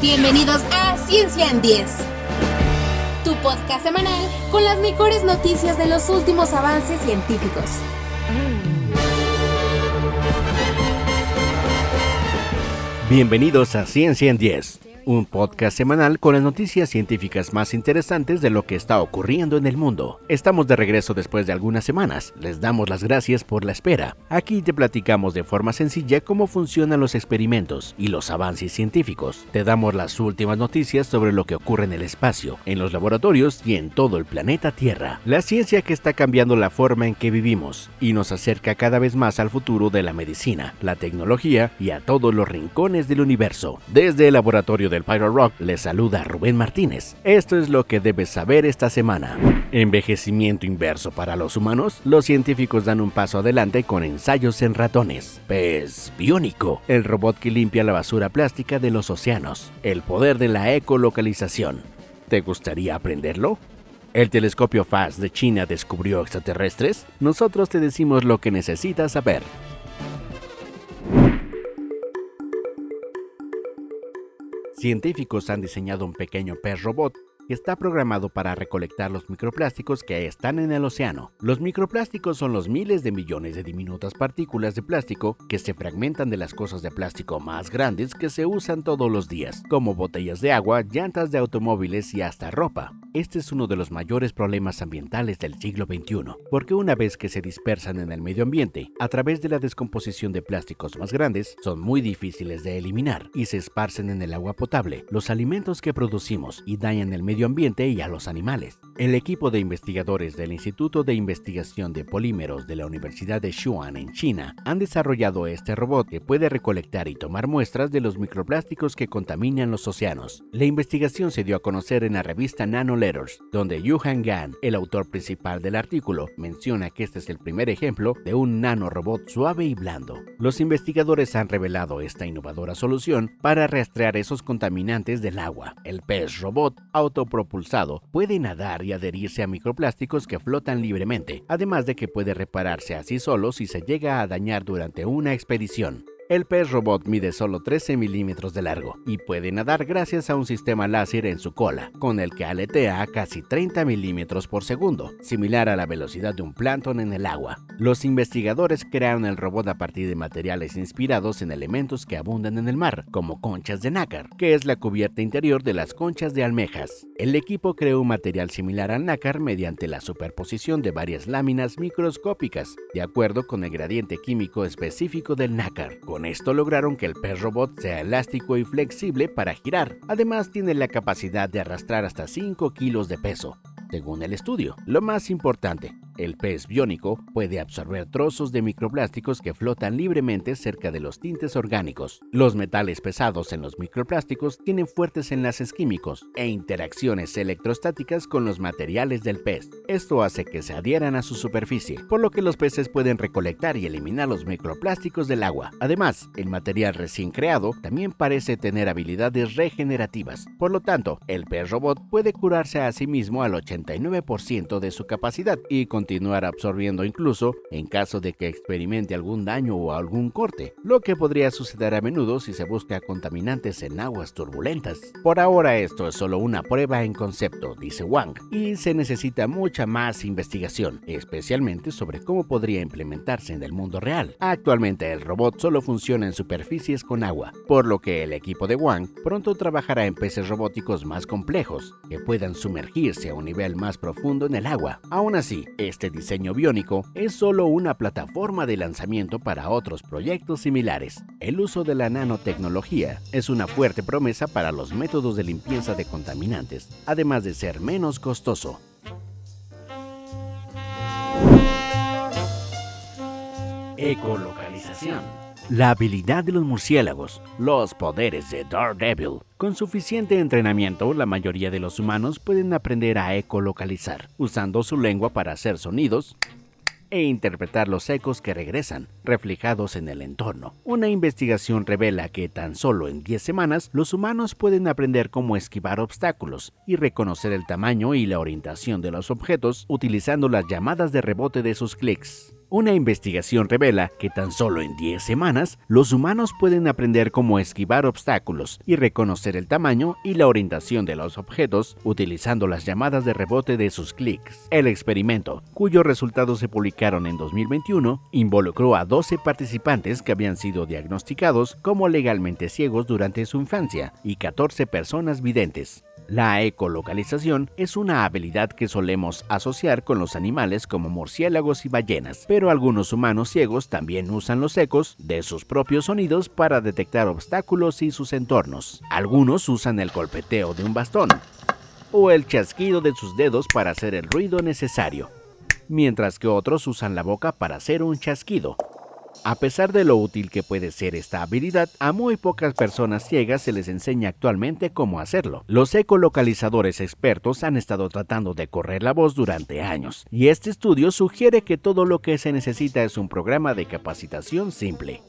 Bienvenidos a Ciencia en 10, tu podcast semanal con las mejores noticias de los últimos avances científicos. Bienvenidos a Ciencia en 10 un podcast semanal con las noticias científicas más interesantes de lo que está ocurriendo en el mundo. Estamos de regreso después de algunas semanas. Les damos las gracias por la espera. Aquí te platicamos de forma sencilla cómo funcionan los experimentos y los avances científicos. Te damos las últimas noticias sobre lo que ocurre en el espacio, en los laboratorios y en todo el planeta Tierra. La ciencia que está cambiando la forma en que vivimos y nos acerca cada vez más al futuro de la medicina, la tecnología y a todos los rincones del universo. Desde el laboratorio de del Pyro Rock le saluda Rubén Martínez. Esto es lo que debes saber esta semana. Envejecimiento inverso para los humanos. Los científicos dan un paso adelante con ensayos en ratones. Pez biónico, el robot que limpia la basura plástica de los océanos. El poder de la ecolocalización. ¿Te gustaría aprenderlo? ¿El telescopio FAST de China descubrió extraterrestres? Nosotros te decimos lo que necesitas saber. Científicos han diseñado un pequeño pez robot está programado para recolectar los microplásticos que están en el océano. Los microplásticos son los miles de millones de diminutas partículas de plástico que se fragmentan de las cosas de plástico más grandes que se usan todos los días, como botellas de agua, llantas de automóviles y hasta ropa. Este es uno de los mayores problemas ambientales del siglo XXI, porque una vez que se dispersan en el medio ambiente, a través de la descomposición de plásticos más grandes, son muy difíciles de eliminar y se esparcen en el agua potable, los alimentos que producimos y dañan el medio ambiente y a los animales. El equipo de investigadores del Instituto de Investigación de Polímeros de la Universidad de Xuan en China han desarrollado este robot que puede recolectar y tomar muestras de los microplásticos que contaminan los océanos. La investigación se dio a conocer en la revista Nano Letters, donde Yuhan Gan, el autor principal del artículo, menciona que este es el primer ejemplo de un nanorobot suave y blando. Los investigadores han revelado esta innovadora solución para rastrear esos contaminantes del agua. El pez robot auto propulsado puede nadar y adherirse a microplásticos que flotan libremente, además de que puede repararse a sí solo si se llega a dañar durante una expedición. El pez robot mide solo 13 milímetros de largo y puede nadar gracias a un sistema láser en su cola, con el que aletea a casi 30 milímetros por segundo, similar a la velocidad de un plancton en el agua. Los investigadores crearon el robot a partir de materiales inspirados en elementos que abundan en el mar, como conchas de nácar, que es la cubierta interior de las conchas de almejas. El equipo creó un material similar al nácar mediante la superposición de varias láminas microscópicas, de acuerdo con el gradiente químico específico del nácar con esto lograron que el pez robot sea elástico y flexible para girar. Además tiene la capacidad de arrastrar hasta 5 kilos de peso, según el estudio. Lo más importante, el pez biónico puede absorber trozos de microplásticos que flotan libremente cerca de los tintes orgánicos. Los metales pesados en los microplásticos tienen fuertes enlaces químicos e interacciones electrostáticas con los materiales del pez. Esto hace que se adhieran a su superficie, por lo que los peces pueden recolectar y eliminar los microplásticos del agua. Además, el material recién creado también parece tener habilidades regenerativas. Por lo tanto, el pez robot puede curarse a sí mismo al 89% de su capacidad y con continuar absorbiendo incluso en caso de que experimente algún daño o algún corte, lo que podría suceder a menudo si se busca contaminantes en aguas turbulentas. Por ahora esto es solo una prueba en concepto, dice Wang, y se necesita mucha más investigación, especialmente sobre cómo podría implementarse en el mundo real. Actualmente el robot solo funciona en superficies con agua, por lo que el equipo de Wang pronto trabajará en peces robóticos más complejos, que puedan sumergirse a un nivel más profundo en el agua. Aún así, este diseño biónico es solo una plataforma de lanzamiento para otros proyectos similares. El uso de la nanotecnología es una fuerte promesa para los métodos de limpieza de contaminantes, además de ser menos costoso. Ecolocalización. La habilidad de los murciélagos, los poderes de Daredevil. Con suficiente entrenamiento, la mayoría de los humanos pueden aprender a ecolocalizar, usando su lengua para hacer sonidos e interpretar los ecos que regresan, reflejados en el entorno. Una investigación revela que tan solo en 10 semanas los humanos pueden aprender cómo esquivar obstáculos y reconocer el tamaño y la orientación de los objetos utilizando las llamadas de rebote de sus clics. Una investigación revela que tan solo en 10 semanas los humanos pueden aprender cómo esquivar obstáculos y reconocer el tamaño y la orientación de los objetos utilizando las llamadas de rebote de sus clics. El experimento, cuyos resultados se publicaron en 2021, involucró a 12 participantes que habían sido diagnosticados como legalmente ciegos durante su infancia y 14 personas videntes. La ecolocalización es una habilidad que solemos asociar con los animales como murciélagos y ballenas, pero algunos humanos ciegos también usan los ecos de sus propios sonidos para detectar obstáculos y sus entornos. Algunos usan el golpeteo de un bastón o el chasquido de sus dedos para hacer el ruido necesario, mientras que otros usan la boca para hacer un chasquido. A pesar de lo útil que puede ser esta habilidad, a muy pocas personas ciegas se les enseña actualmente cómo hacerlo. Los ecolocalizadores expertos han estado tratando de correr la voz durante años, y este estudio sugiere que todo lo que se necesita es un programa de capacitación simple.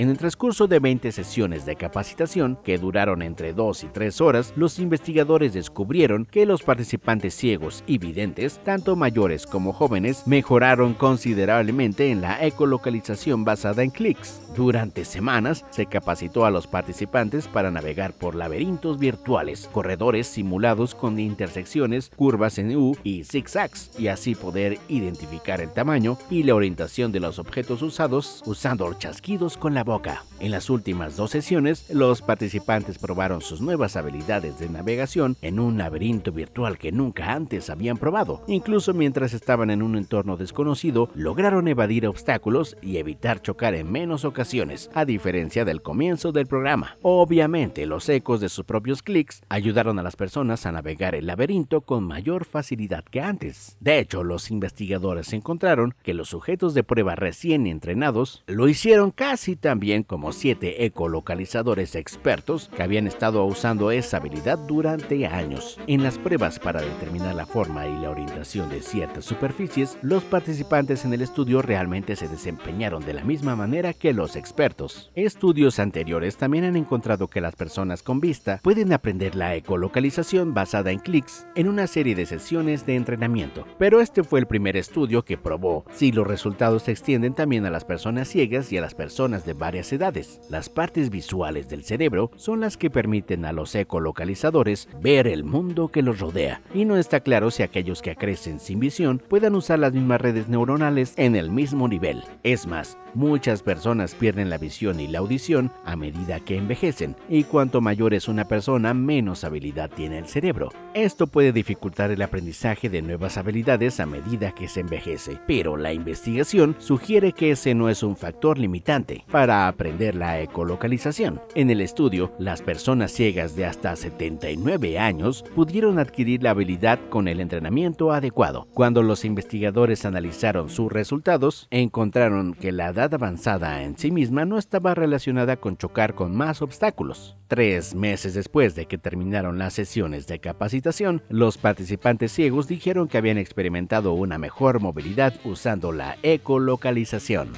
En el transcurso de 20 sesiones de capacitación, que duraron entre 2 y 3 horas, los investigadores descubrieron que los participantes ciegos y videntes, tanto mayores como jóvenes, mejoraron considerablemente en la ecolocalización basada en clics. Durante semanas se capacitó a los participantes para navegar por laberintos virtuales, corredores simulados con intersecciones, curvas en U y zigzags, y así poder identificar el tamaño y la orientación de los objetos usados usando chasquidos con la boca. En las últimas dos sesiones, los participantes probaron sus nuevas habilidades de navegación en un laberinto virtual que nunca antes habían probado. Incluso mientras estaban en un entorno desconocido, lograron evadir obstáculos y evitar chocar en menos ocasiones a diferencia del comienzo del programa. Obviamente, los ecos de sus propios clics ayudaron a las personas a navegar el laberinto con mayor facilidad que antes. De hecho, los investigadores encontraron que los sujetos de prueba recién entrenados lo hicieron casi tan bien como siete ecolocalizadores expertos que habían estado usando esa habilidad durante años. En las pruebas para determinar la forma y la orientación de ciertas superficies, los participantes en el estudio realmente se desempeñaron de la misma manera que los expertos. Estudios anteriores también han encontrado que las personas con vista pueden aprender la ecolocalización basada en clics en una serie de sesiones de entrenamiento, pero este fue el primer estudio que probó si los resultados se extienden también a las personas ciegas y a las personas de varias edades. Las partes visuales del cerebro son las que permiten a los ecolocalizadores ver el mundo que los rodea, y no está claro si aquellos que crecen sin visión puedan usar las mismas redes neuronales en el mismo nivel. Es más, muchas personas pierden la visión y la audición a medida que envejecen, y cuanto mayor es una persona, menos habilidad tiene el cerebro. Esto puede dificultar el aprendizaje de nuevas habilidades a medida que se envejece, pero la investigación sugiere que ese no es un factor limitante para aprender la ecolocalización. En el estudio, las personas ciegas de hasta 79 años pudieron adquirir la habilidad con el entrenamiento adecuado. Cuando los investigadores analizaron sus resultados, encontraron que la edad avanzada en sí misma no estaba relacionada con chocar con más obstáculos. Tres meses después de que terminaron las sesiones de capacitación, los participantes ciegos dijeron que habían experimentado una mejor movilidad usando la ecolocalización.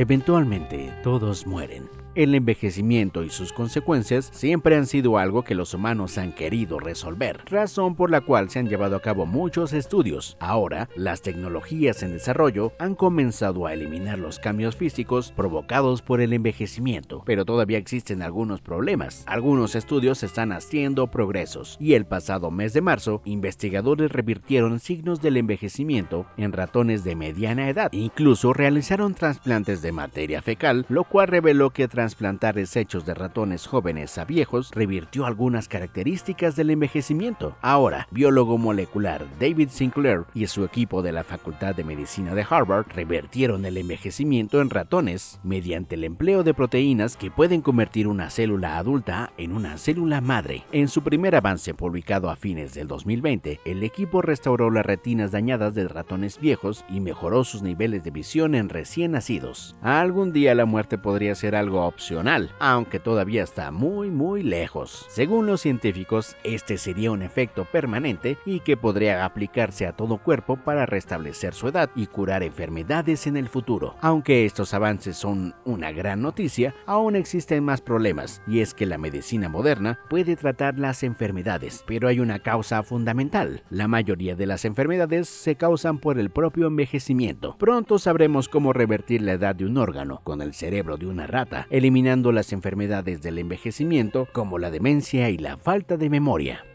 Eventualmente, todos mueren. El envejecimiento y sus consecuencias siempre han sido algo que los humanos han querido resolver, razón por la cual se han llevado a cabo muchos estudios. Ahora, las tecnologías en desarrollo han comenzado a eliminar los cambios físicos provocados por el envejecimiento, pero todavía existen algunos problemas. Algunos estudios están haciendo progresos y el pasado mes de marzo, investigadores revirtieron signos del envejecimiento en ratones de mediana edad. Incluso realizaron trasplantes de materia fecal, lo cual reveló que trasplantar desechos de ratones jóvenes a viejos revirtió algunas características del envejecimiento. Ahora, biólogo molecular David Sinclair y su equipo de la Facultad de Medicina de Harvard revertieron el envejecimiento en ratones mediante el empleo de proteínas que pueden convertir una célula adulta en una célula madre. En su primer avance publicado a fines del 2020, el equipo restauró las retinas dañadas de ratones viejos y mejoró sus niveles de visión en recién nacidos. Algún día la muerte podría ser algo opcional, aunque todavía está muy muy lejos. Según los científicos, este sería un efecto permanente y que podría aplicarse a todo cuerpo para restablecer su edad y curar enfermedades en el futuro. Aunque estos avances son una gran noticia, aún existen más problemas, y es que la medicina moderna puede tratar las enfermedades, pero hay una causa fundamental. La mayoría de las enfermedades se causan por el propio envejecimiento. Pronto sabremos cómo revertir la edad de un órgano con el cerebro de una rata, eliminando las enfermedades del envejecimiento como la demencia y la falta de memoria.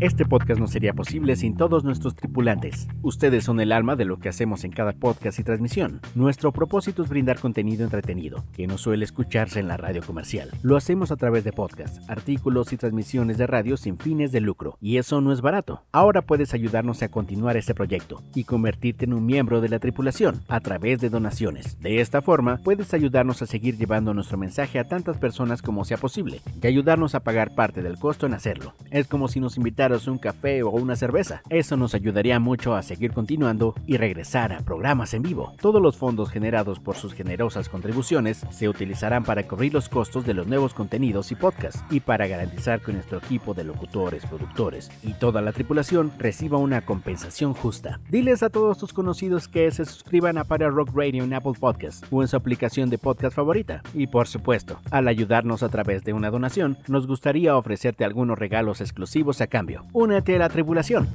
Este podcast no sería posible sin todos nuestros tripulantes. Ustedes son el alma de lo que hacemos en cada podcast y transmisión. Nuestro propósito es brindar contenido entretenido, que no suele escucharse en la radio comercial. Lo hacemos a través de podcasts, artículos y transmisiones de radio sin fines de lucro. Y eso no es barato. Ahora puedes ayudarnos a continuar este proyecto y convertirte en un miembro de la tripulación a través de donaciones. De esta forma, puedes ayudarnos a seguir llevando nuestro mensaje a tantas personas como sea posible y ayudarnos a pagar parte del costo en hacerlo. Es como si nos un café o una cerveza. Eso nos ayudaría mucho a seguir continuando y regresar a programas en vivo. Todos los fondos generados por sus generosas contribuciones se utilizarán para cubrir los costos de los nuevos contenidos y podcasts y para garantizar que nuestro equipo de locutores, productores y toda la tripulación reciba una compensación justa. Diles a todos tus conocidos que se suscriban a Para Rock Radio en Apple Podcasts o en su aplicación de podcast favorita. Y por supuesto, al ayudarnos a través de una donación, nos gustaría ofrecerte algunos regalos exclusivos a cambio únete a la tribulación.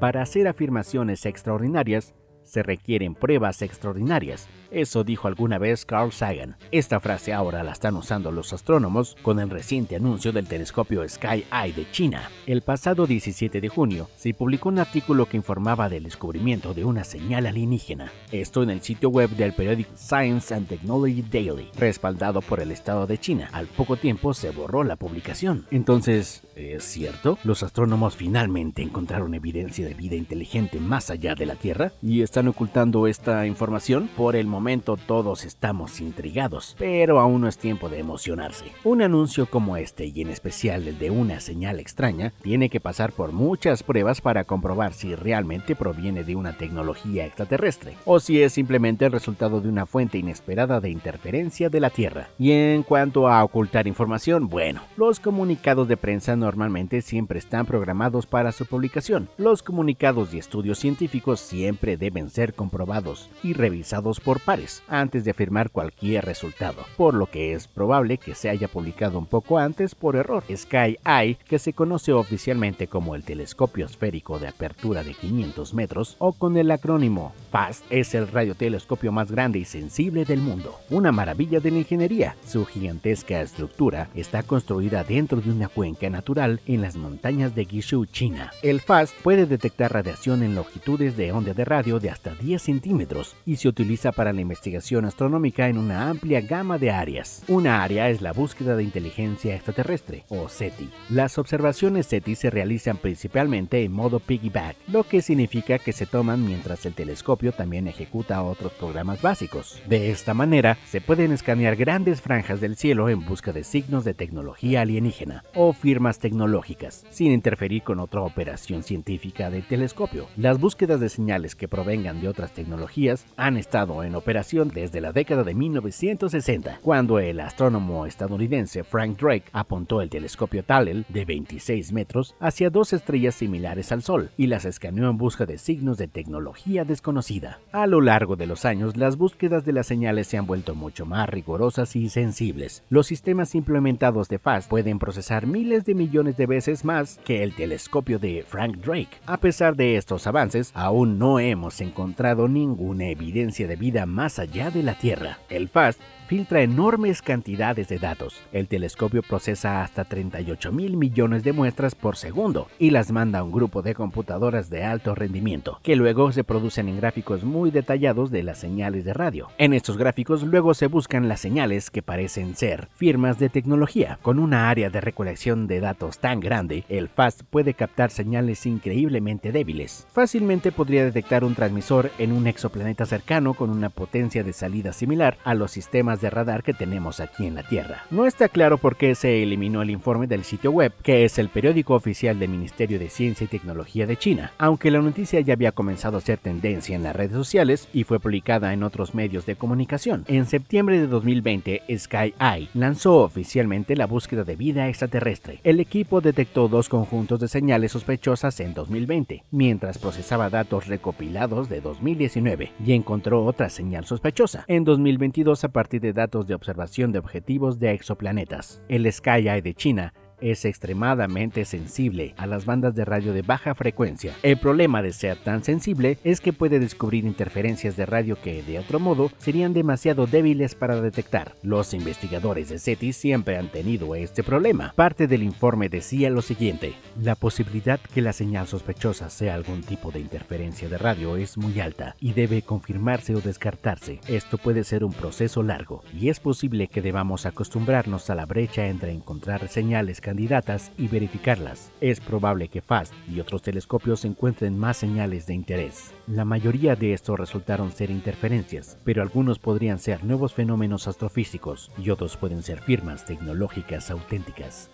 Para hacer afirmaciones extraordinarias, se requieren pruebas extraordinarias. Eso dijo alguna vez Carl Sagan. Esta frase ahora la están usando los astrónomos con el reciente anuncio del telescopio Sky Eye de China. El pasado 17 de junio se publicó un artículo que informaba del descubrimiento de una señal alienígena. Esto en el sitio web del periódico Science and Technology Daily, respaldado por el Estado de China. Al poco tiempo se borró la publicación. Entonces, ¿es cierto? ¿Los astrónomos finalmente encontraron evidencia de vida inteligente más allá de la Tierra? ¿Y están ocultando esta información? Por el momento todos estamos intrigados, pero aún no es tiempo de emocionarse. Un anuncio como este, y en especial el de una señal extraña, tiene que pasar por muchas pruebas para comprobar si realmente proviene de una tecnología extraterrestre, o si es simplemente el resultado de una fuente inesperada de interferencia de la Tierra. Y en cuanto a ocultar información, bueno, los comunicados de prensa normalmente siempre están programados para su publicación. Los comunicados y estudios científicos siempre deben ser comprobados y revisados por pares antes de afirmar cualquier resultado, por lo que es probable que se haya publicado un poco antes por error. Sky Eye, que se conoce oficialmente como el telescopio esférico de apertura de 500 metros o con el acrónimo FAST, es el radiotelescopio más grande y sensible del mundo. Una maravilla de la ingeniería. Su gigantesca estructura está construida dentro de una cuenca natural en las montañas de Guizhou, China. El FAST puede detectar radiación en longitudes de onda de radio de hasta 10 centímetros y se utiliza para la investigación astronómica en una amplia gama de áreas. Una área es la búsqueda de inteligencia extraterrestre, o SETI. Las observaciones SETI se realizan principalmente en modo piggyback, lo que significa que se toman mientras el telescopio también ejecuta otros programas básicos. De esta manera, se pueden escanear grandes franjas del cielo en busca de signos de tecnología alienígena o firmas tecnológicas, sin interferir con otra operación científica del telescopio. Las búsquedas de señales que proveen de otras tecnologías han estado en operación desde la década de 1960, cuando el astrónomo estadounidense Frank Drake apuntó el telescopio Tallel de 26 metros hacia dos estrellas similares al Sol y las escaneó en busca de signos de tecnología desconocida. A lo largo de los años, las búsquedas de las señales se han vuelto mucho más rigurosas y sensibles. Los sistemas implementados de FAST pueden procesar miles de millones de veces más que el telescopio de Frank Drake. A pesar de estos avances, aún no hemos encontrado ninguna evidencia de vida más allá de la Tierra. El FAST filtra enormes cantidades de datos. El telescopio procesa hasta 38 mil millones de muestras por segundo y las manda a un grupo de computadoras de alto rendimiento, que luego se producen en gráficos muy detallados de las señales de radio. En estos gráficos luego se buscan las señales que parecen ser firmas de tecnología. Con una área de recolección de datos tan grande, el FAST puede captar señales increíblemente débiles. Fácilmente podría detectar un transmisor en un exoplaneta cercano con una potencia de salida similar a los sistemas de radar que tenemos aquí en la Tierra. No está claro por qué se eliminó el informe del sitio web, que es el periódico oficial del Ministerio de Ciencia y Tecnología de China, aunque la noticia ya había comenzado a ser tendencia en las redes sociales y fue publicada en otros medios de comunicación. En septiembre de 2020, Sky Eye lanzó oficialmente la búsqueda de vida extraterrestre. El equipo detectó dos conjuntos de señales sospechosas en 2020, mientras procesaba datos recopilados de 2019 y encontró otra señal sospechosa en 2022 a partir de datos de observación de objetivos de exoplanetas. El Sky Eye de China es extremadamente sensible a las bandas de radio de baja frecuencia. El problema de ser tan sensible es que puede descubrir interferencias de radio que, de otro modo, serían demasiado débiles para detectar. Los investigadores de SETI siempre han tenido este problema. Parte del informe decía lo siguiente, la posibilidad que la señal sospechosa sea algún tipo de interferencia de radio es muy alta y debe confirmarse o descartarse. Esto puede ser un proceso largo y es posible que debamos acostumbrarnos a la brecha entre encontrar señales candidatas y verificarlas. Es probable que FAST y otros telescopios encuentren más señales de interés. La mayoría de estos resultaron ser interferencias, pero algunos podrían ser nuevos fenómenos astrofísicos y otros pueden ser firmas tecnológicas auténticas.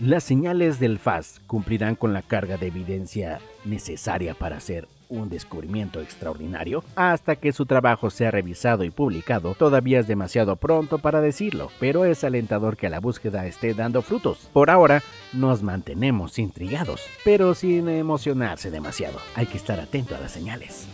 Las señales del FAST cumplirán con la carga de evidencia necesaria para ser un descubrimiento extraordinario, hasta que su trabajo sea revisado y publicado, todavía es demasiado pronto para decirlo, pero es alentador que la búsqueda esté dando frutos. Por ahora, nos mantenemos intrigados, pero sin emocionarse demasiado. Hay que estar atento a las señales.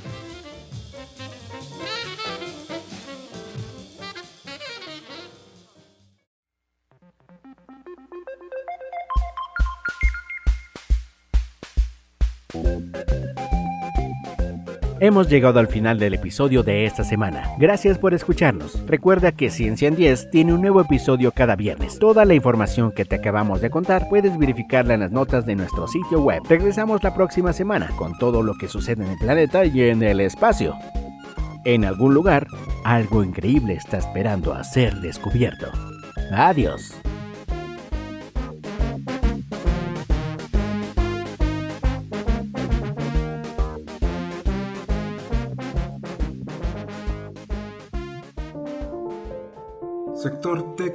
Hemos llegado al final del episodio de esta semana. Gracias por escucharnos. Recuerda que Ciencia en 10 tiene un nuevo episodio cada viernes. Toda la información que te acabamos de contar puedes verificarla en las notas de nuestro sitio web. Regresamos la próxima semana con todo lo que sucede en el planeta y en el espacio. En algún lugar, algo increíble está esperando a ser descubierto. Adiós.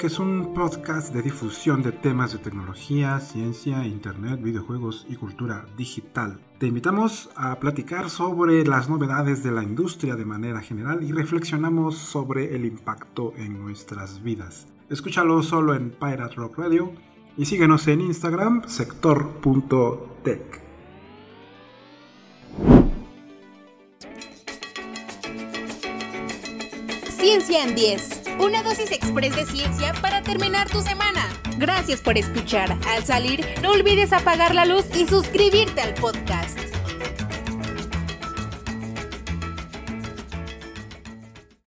Tech es un podcast de difusión de temas de tecnología, ciencia, internet, videojuegos y cultura digital. Te invitamos a platicar sobre las novedades de la industria de manera general y reflexionamos sobre el impacto en nuestras vidas. Escúchalo solo en Pirate Rock Radio y síguenos en Instagram sector.tech. Ciencia en 10. Una dosis express de ciencia para terminar tu semana. Gracias por escuchar. Al salir, no olvides apagar la luz y suscribirte al podcast.